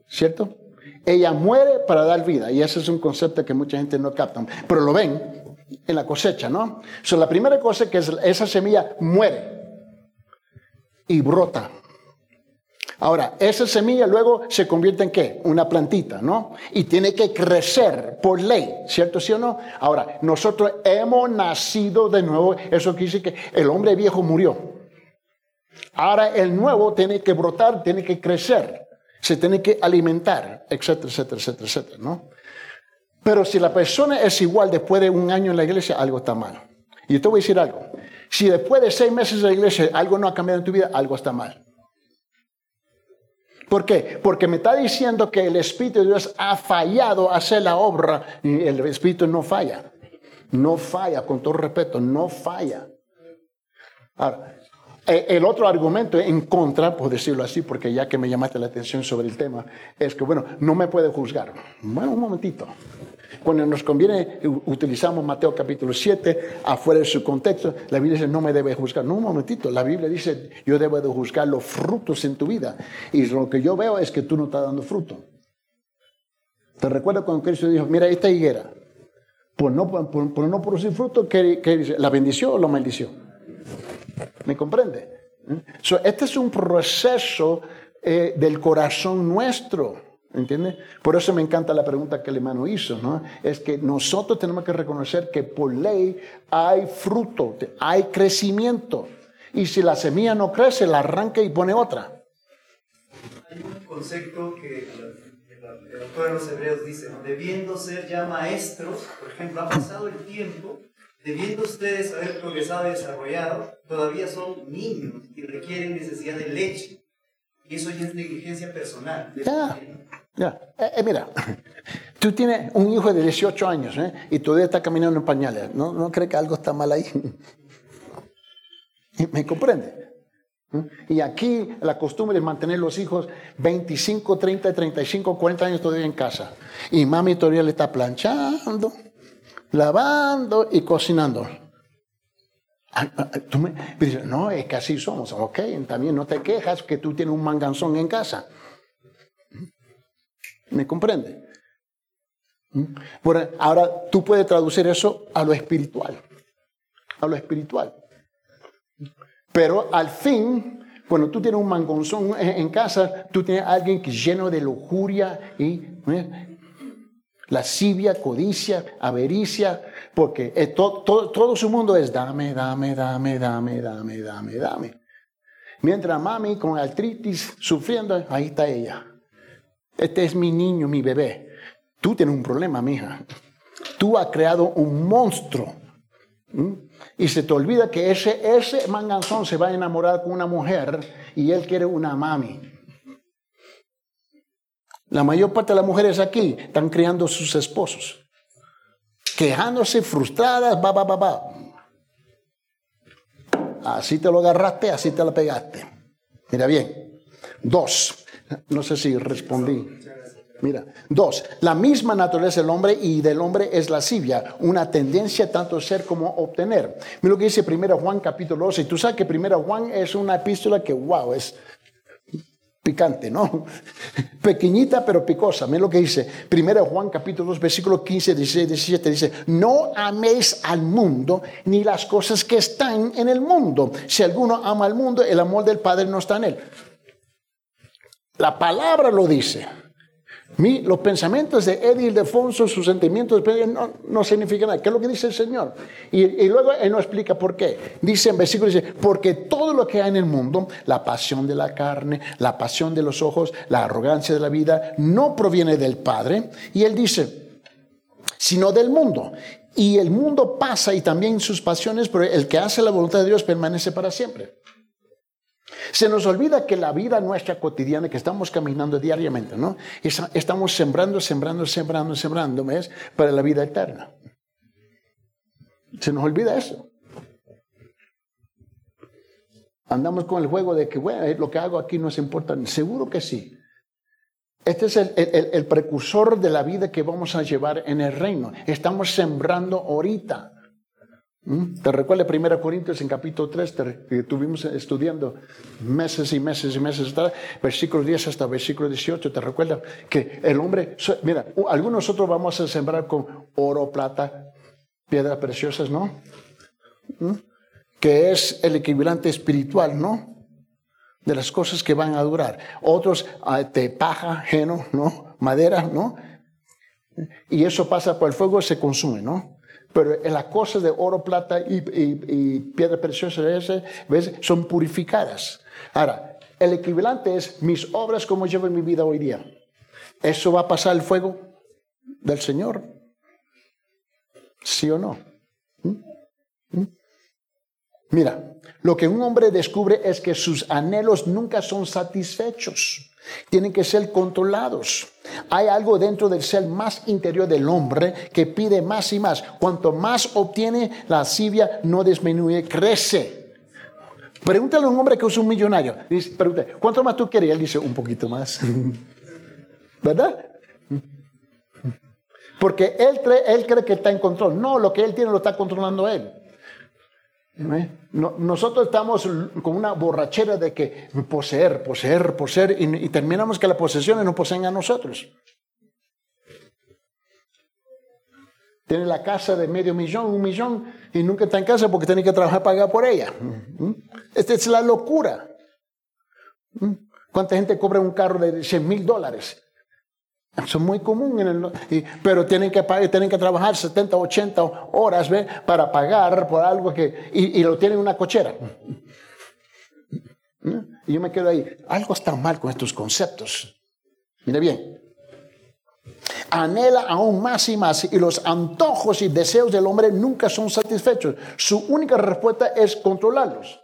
¿Cierto? Ella muere para dar vida. Y ese es un concepto que mucha gente no capta. Pero lo ven en la cosecha, ¿no? So, la primera cosa que es esa semilla muere y brota. Ahora, esa semilla luego se convierte en qué? Una plantita, ¿no? Y tiene que crecer por ley, ¿cierto? ¿Sí o no? Ahora, nosotros hemos nacido de nuevo. Eso quiere decir que el hombre viejo murió. Ahora el nuevo tiene que brotar, tiene que crecer, se tiene que alimentar, etcétera, etcétera, etcétera, etcétera, ¿no? Pero si la persona es igual después de un año en la iglesia, algo está mal. Y te voy a decir algo. Si después de seis meses en la iglesia algo no ha cambiado en tu vida, algo está mal. ¿Por qué? Porque me está diciendo que el Espíritu de Dios ha fallado hacer la obra y el Espíritu no falla. No falla, con todo respeto, no falla. Ahora, el otro argumento en contra, por decirlo así, porque ya que me llamaste la atención sobre el tema, es que, bueno, no me puede juzgar. Bueno, un momentito. Cuando nos conviene, utilizamos Mateo capítulo 7, afuera de su contexto, la Biblia dice, no me debe juzgar. No, un momentito, la Biblia dice, yo debo de juzgar los frutos en tu vida. Y lo que yo veo es que tú no estás dando fruto. Te recuerdo cuando Cristo dijo, mira, esta higuera, por no, por, no producir fruto, ¿qué, dice? ¿La bendició o la maldició? ¿Me comprende? ¿Eh? este es un proceso eh, del corazón nuestro. ¿Entiende? Por eso me encanta la pregunta que el hermano hizo, ¿no? Es que nosotros tenemos que reconocer que por ley hay fruto, hay crecimiento. Y si la semilla no crece, la arranca y pone otra. Hay un concepto que el, autor de los Hebreos dice, debiendo ser ya maestros, por ejemplo, ha pasado el tiempo, debiendo ustedes haber progresado y desarrollado, todavía son niños y requieren necesidad de leche. Y eso ya es negligencia personal. Ya. Eh, eh, mira, <laughs> tú tienes un hijo de 18 años ¿eh? y todavía está caminando en pañales. ¿No, ¿No cree que algo está mal ahí? <laughs> ¿Me comprende? Y aquí la costumbre es mantener los hijos 25, 30, 35, 40 años todavía en casa. Y mami todavía le está planchando, lavando y cocinando. Ah, ah, tú me dices, no, es que así somos. Ok, también no te quejas que tú tienes un manganzón en casa. ¿Me comprende? ¿Mm? ahora tú puedes traducir eso a lo espiritual. A lo espiritual. Pero al fin, cuando tú tienes un mangonzón en casa, tú tienes alguien que lleno de lujuria y ¿eh? Lascivia, codicia, avericia, porque todo, todo su mundo es dame, dame, dame, dame, dame, dame, dame. Mientras mami con artritis sufriendo, ahí está ella. Este es mi niño, mi bebé. Tú tienes un problema, mija. Tú has creado un monstruo. Y se te olvida que ese, ese manganzón se va a enamorar con una mujer y él quiere una mami. La mayor parte de las mujeres aquí están criando sus esposos, quejándose, frustradas, va, va, va. Así te lo agarraste, así te lo pegaste. Mira bien. Dos, no sé si respondí. Mira, dos, la misma naturaleza del hombre y del hombre es lascivia, una tendencia tanto ser como obtener. Mira lo que dice 1 Juan capítulo 12. Tú sabes que 1 Juan es una epístola que, wow, es picante, ¿no? <laughs> Pequeñita pero picosa. Mira lo que dice 1 Juan capítulo 2, versículo 15, 16, 17. Dice, no améis al mundo ni las cosas que están en el mundo. Si alguno ama al mundo, el amor del Padre no está en él. La palabra lo dice. Mi, los pensamientos de Eddie Ildefonso, sus sentimientos no, no significan nada. ¿Qué es lo que dice el Señor? Y, luego Él nos explica por qué. Dice en versículo, dice, porque todo lo que hay en el mundo, la pasión de la carne, la pasión de los ojos, la arrogancia de la vida, no proviene del Padre. Y Él dice, sino del mundo. Y el mundo pasa y también sus pasiones, pero el que hace la voluntad de Dios permanece para siempre. Se nos olvida que la vida nuestra cotidiana, que estamos caminando diariamente, ¿no? Estamos sembrando, sembrando, sembrando, sembrando, ¿ves? Para la vida eterna. Se nos olvida eso. Andamos con el juego de que, bueno, lo que hago aquí no es importante. Seguro que sí. Este es el, el, precursor de la vida que vamos a llevar en el reino. Estamos sembrando ahorita. ¿Mm? ¿Te recuerdas 1 Corintios en capítulo 3 que estuvimos estudiando meses y meses y meses versículo 10 hasta versículo 18? ¿Te recuerdas que el hombre, mira, algunos nosotros vamos a sembrar con oro, plata, piedras preciosas, ¿no? ¿Mm? Que es el equivalente espiritual, ¿no? De las cosas que van a durar. Otros ah, de paja, geno, ¿no? Madera, ¿no? Y eso pasa por el fuego y se consume, ¿no? Pero las cosas de oro, plata y, y, piedra preciosa ¿ves? son purificadas. Ahora, el equivalente es mis obras como llevo en mi vida hoy día. ¿Eso va a pasar el fuego del Señor? ¿Sí o no? ¿Mm? ¿Mm? Mira, lo que un hombre descubre es que sus anhelos nunca son satisfechos. Tienen que ser controlados. Hay algo dentro del ser más interior del hombre que pide más y más. Cuanto más obtiene, la lascivia no disminuye, crece. Pregúntale a un hombre que es un millonario. Dice, ¿cuánto más tú quieres? él dice, un poquito más. <laughs> ¿Verdad? Porque él él cree que está en control. No, lo que él tiene lo está controlando él. Nosotros estamos con una borrachera de que poseer, poseer, poseer, y, terminamos que las posesiones nos poseen a nosotros. Tiene la casa de medio millón, un millón, y nunca está en casa porque tiene que trabajar para pagar por ella. Esta es la locura. ¿Cuánta gente cobra un carro de 100 mil dólares? Eso es muy común, en el, pero tienen que, tienen que trabajar 70, 80 horas ¿ve? para pagar por algo que... Y, lo tienen en una cochera. Y yo me quedo ahí. Algo está mal con estos conceptos. Mire bien. Anhela aún más y más y los antojos y deseos del hombre nunca son satisfechos. Su única respuesta es controlarlos.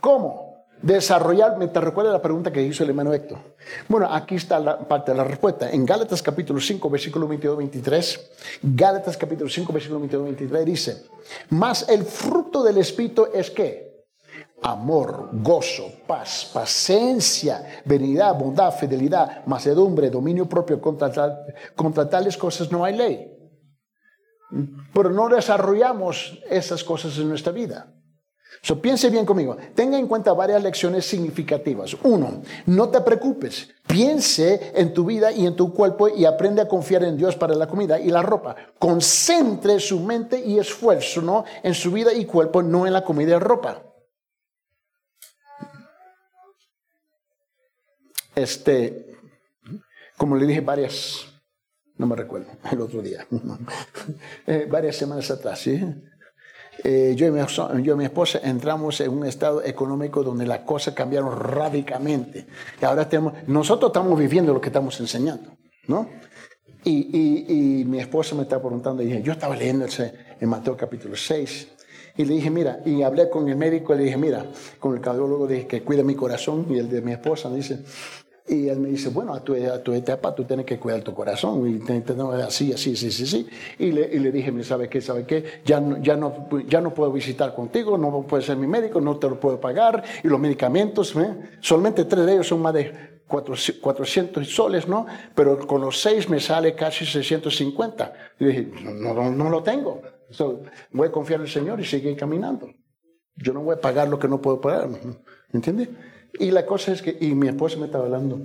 ¿Cómo? Desarrollar, ¿me te recuerda la pregunta que hizo el hermano Héctor? Bueno, aquí está la parte de la respuesta. En Gálatas capítulo 5, versículo 22-23, Gálatas capítulo 5, versículo 22-23 dice, más el fruto del Espíritu es que amor, gozo, paz, paciencia, benignidad, bondad, fidelidad, macedumbre, dominio propio, contra, contra tales cosas no hay ley. Pero no desarrollamos esas cosas en nuestra vida. So, piense bien conmigo. Tenga en cuenta varias lecciones significativas. Uno, no te preocupes. Piense en tu vida y en tu cuerpo y aprende a confiar en Dios para la comida y la ropa. Concentre su mente y esfuerzo ¿no? en su vida y cuerpo, no en la comida y ropa. Este, como le dije varias, no me recuerdo, el otro día, <laughs> eh, varias semanas atrás, ¿sí? Eh, yo, y mi, yo, y mi, esposa entramos en un estado económico donde las cosas cambiaron radicalmente. Y ahora tenemos, nosotros estamos viviendo lo que estamos enseñando, ¿no? Y, y, mi esposa me está preguntando, y dije, yo estaba leyendo en Mateo capítulo 6, y le dije, mira, y hablé con el médico, y le dije, mira, con el cardiólogo, dije que cuida mi corazón, y el de mi esposa me dice, y él me dice, bueno, a tu, a tu etapa tú tienes que cuidar tu corazón. Y así, así, sí, sí, sí. Y le, y le dije, ¿sabe qué? ¿Sabe qué? Ya, ya, no, ya no puedo visitar contigo, no puedes ser mi médico, no te lo puedo pagar. Y los medicamentos, ¿eh? solamente tres de ellos son más de 400 soles, ¿no? Pero con los seis me sale casi 650. Y dije, no, no, no lo tengo. voy a confiar en el Señor y seguir caminando. Yo no voy a pagar lo que no puedo pagar. ¿Entiendes? Y la cosa es que, y mi esposa me estaba hablando,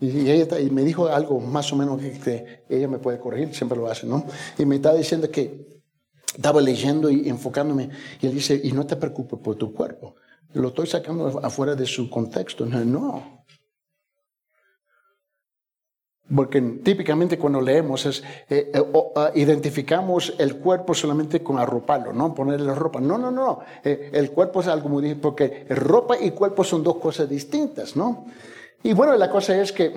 y, ella y me dijo algo más o menos que, ella me puede corregir, siempre lo hace, ¿no? Y me estaba diciendo que estaba leyendo y enfocándome, y él dice, y no te preocupes por tu cuerpo, lo estoy sacando afuera de su contexto. No, porque típicamente cuando leemos es, eh, eh, ah, identificamos el cuerpo solamente con arroparlo, ¿no? Ponerle ropa. No, no, no. Eh, el cuerpo es algo muy difícil porque ropa y cuerpo son dos cosas distintas, ¿no? Y bueno, la cosa es que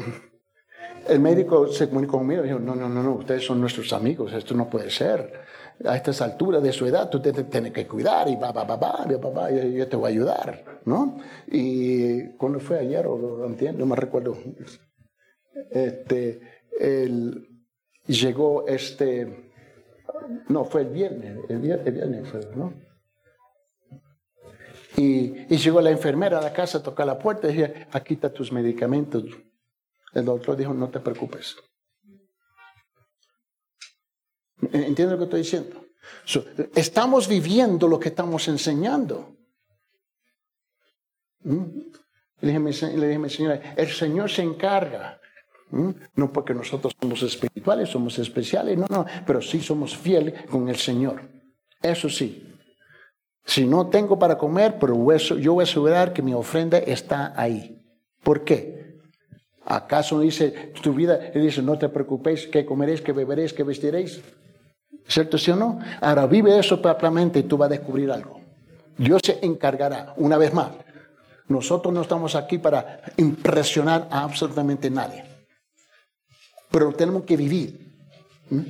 el médico se comunicó conmigo y dijo, no, no, no, no, ustedes son nuestros amigos, esto no puede ser. A estas alturas de su edad tú te, tienes que cuidar y va, va, va, va, va, va, yo te voy a ayudar, ¿no? Y cuando fue ayer o entiendo, no me recuerdo este, el, llegó este, no, fue el viernes, el viernes, fue, ¿no? Y, y, llegó la enfermera a la casa, toca la puerta y dije, aquí está tus medicamentos. El doctor dijo, no te preocupes. ¿Entiendes lo que estoy diciendo? estamos viviendo lo que estamos enseñando. ¿Mm? Le dije, le dije señora, el Señor se encarga. No porque nosotros somos espirituales, somos especiales, no, no, pero sí somos fieles con el Señor. Eso sí. Si no tengo para comer, pero yo voy a asegurar que mi ofrenda está ahí. ¿Por qué? ¿Acaso dice tu vida? Él dice, no te preocupéis, que comeréis, que beberéis, que vestiréis. ¿Cierto, sí o no? Ahora vive eso propiamente y tú vas a descubrir algo. Dios se encargará, una vez más. Nosotros no estamos aquí para impresionar a absolutamente nadie. Pero tenemos que vivir. ¿Mm?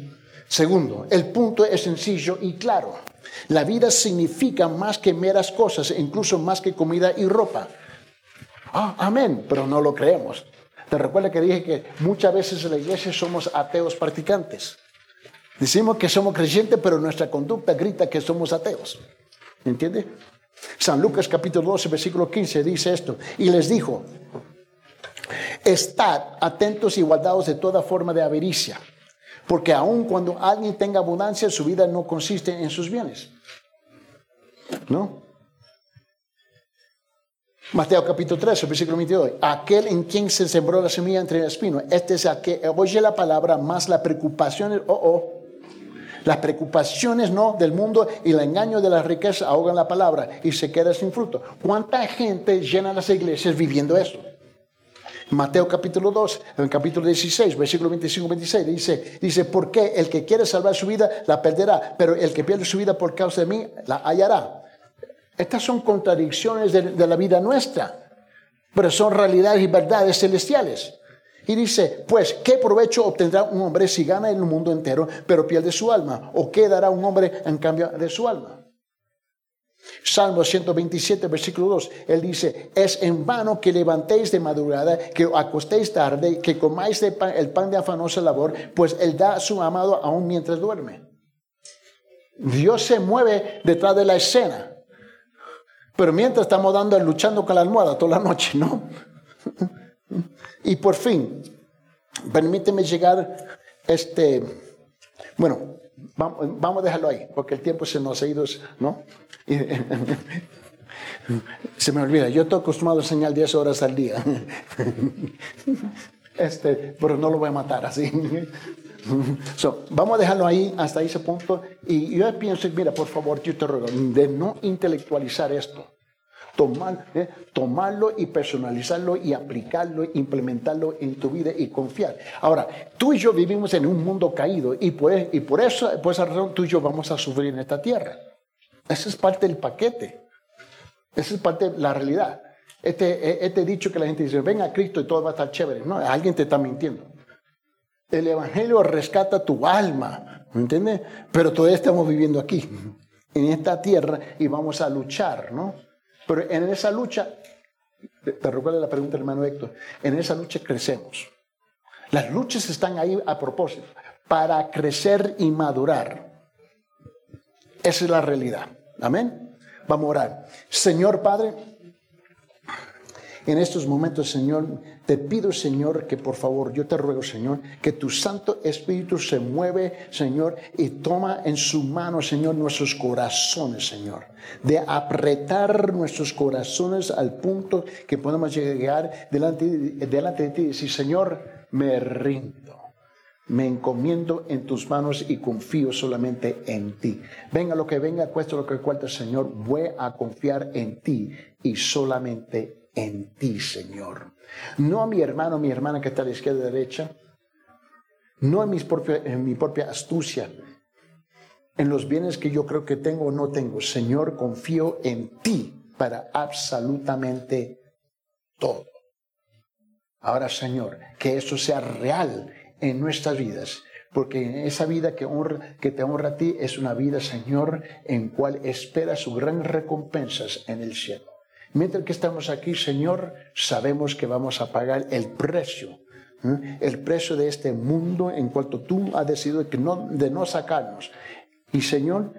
Segundo, el punto es sencillo y claro. La vida significa más que meras cosas, incluso más que comida y ropa. Ah, amén, pero no lo creemos. Te recuerda que dije que muchas veces en la iglesia somos ateos practicantes. Decimos que somos creyentes, pero nuestra conducta grita que somos ateos. ¿Entiende? San Lucas capítulo 12, versículo 15 dice esto. Y les dijo, estad atentos y guardados de toda forma de avaricia, porque aun cuando alguien tenga abundancia, su vida no consiste en sus bienes. ¿No? Mateo capítulo 13, versículo 22. Aquel en quien se sembró la semilla entre el espino. Este es el que oye la palabra, más la preocupación, oh, oh, las preocupaciones no del mundo y el engaño de la riqueza ahogan la palabra y se queda sin fruto. ¿Cuánta gente llena las iglesias viviendo eso? Mateo capítulo 2, en capítulo 16, versículo 25-26, dice, dice, porque el que quiere salvar su vida la perderá, pero el que pierde su vida por causa de mí la hallará. Estas son contradicciones de la vida nuestra, pero son realidades y verdades celestiales. Y dice, pues, ¿qué provecho obtendrá un hombre si gana el mundo entero, pero pierde su alma? ¿O qué dará un hombre en cambio de su alma? Salmo 127, versículo 2, él dice, es en vano que levantéis de madrugada, que acostéis tarde, que comáis el pan de afanosa labor, pues él da a su amado aún mientras duerme. Dios se mueve detrás de la escena, pero mientras estamos dando, luchando con la almohada toda la noche, ¿no? <laughs> Y por fin, permíteme llegar, este, bueno, vamos, a dejarlo ahí, porque el tiempo se nos ha ido, ¿no? <laughs> se me olvida, yo estoy acostumbrado a enseñar 10 horas al día. <laughs> Este, pero no lo voy a matar así. <laughs> vamos a dejarlo ahí hasta ese punto. Y yo pienso, mira, por favor, yo te ruego, de no intelectualizar esto tomar, eh, tomarlo y personalizarlo y aplicarlo, implementarlo en tu vida y confiar. Ahora, tú y yo vivimos en un mundo caído y por, y por, eso, por esa razón tú y yo vamos a sufrir en esta tierra. Esa es parte del paquete. Esa es parte de la realidad. Este, e, este dicho que la gente dice, ven a Cristo y todo va a estar chévere. No, alguien te está mintiendo. El Evangelio rescata tu alma, ¿me entiendes? Pero todavía estamos viviendo aquí, en esta tierra, y vamos a luchar, ¿no? Pero en esa lucha, te recuerdo la pregunta hermano Héctor, en esa lucha crecemos. Las luchas están ahí a propósito, para crecer y madurar. Esa es la realidad. Amén. Vamos a orar. Señor Padre, en estos momentos, Señor, te pido, Señor, que por favor, yo te ruego, Señor, que tu Santo Espíritu se mueve, Señor, y toma en su mano, Señor, nuestros corazones, Señor. De apretar nuestros corazones al punto que podamos llegar delante, delante de ti y decir, Señor, me rindo. Me encomiendo en tus manos y confío solamente en ti. Venga lo que venga, cuesta lo que cueste, Señor, voy a confiar en ti y solamente en ti, Señor. No a mi hermano, mi hermana que está a la izquierda y derecha, no en, mi propia astucia, en los bienes que yo creo que tengo o no tengo. Señor, confío en ti para absolutamente todo. Ahora, Señor, que eso sea real en nuestras vidas, porque esa vida que, te honra a ti es una vida, Señor, en cual espera sus grandes recompensas en el cielo. Mientras que estamos aquí, Señor, sabemos que vamos a pagar el precio, ¿eh? el precio de este mundo en cuanto tú has decidido que no, de no sacarnos. Y Señor,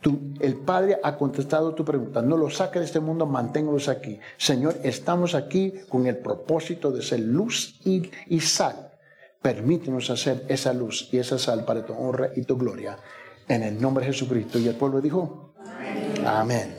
tú, el Padre ha contestado tu pregunta. No lo saques de este mundo, manténlos aquí. Señor, estamos aquí con el propósito de ser luz y, y sal. Permítenos hacer esa luz y esa sal para tu honra y tu gloria. En el nombre de Jesucristo. Y el pueblo dijo, amén.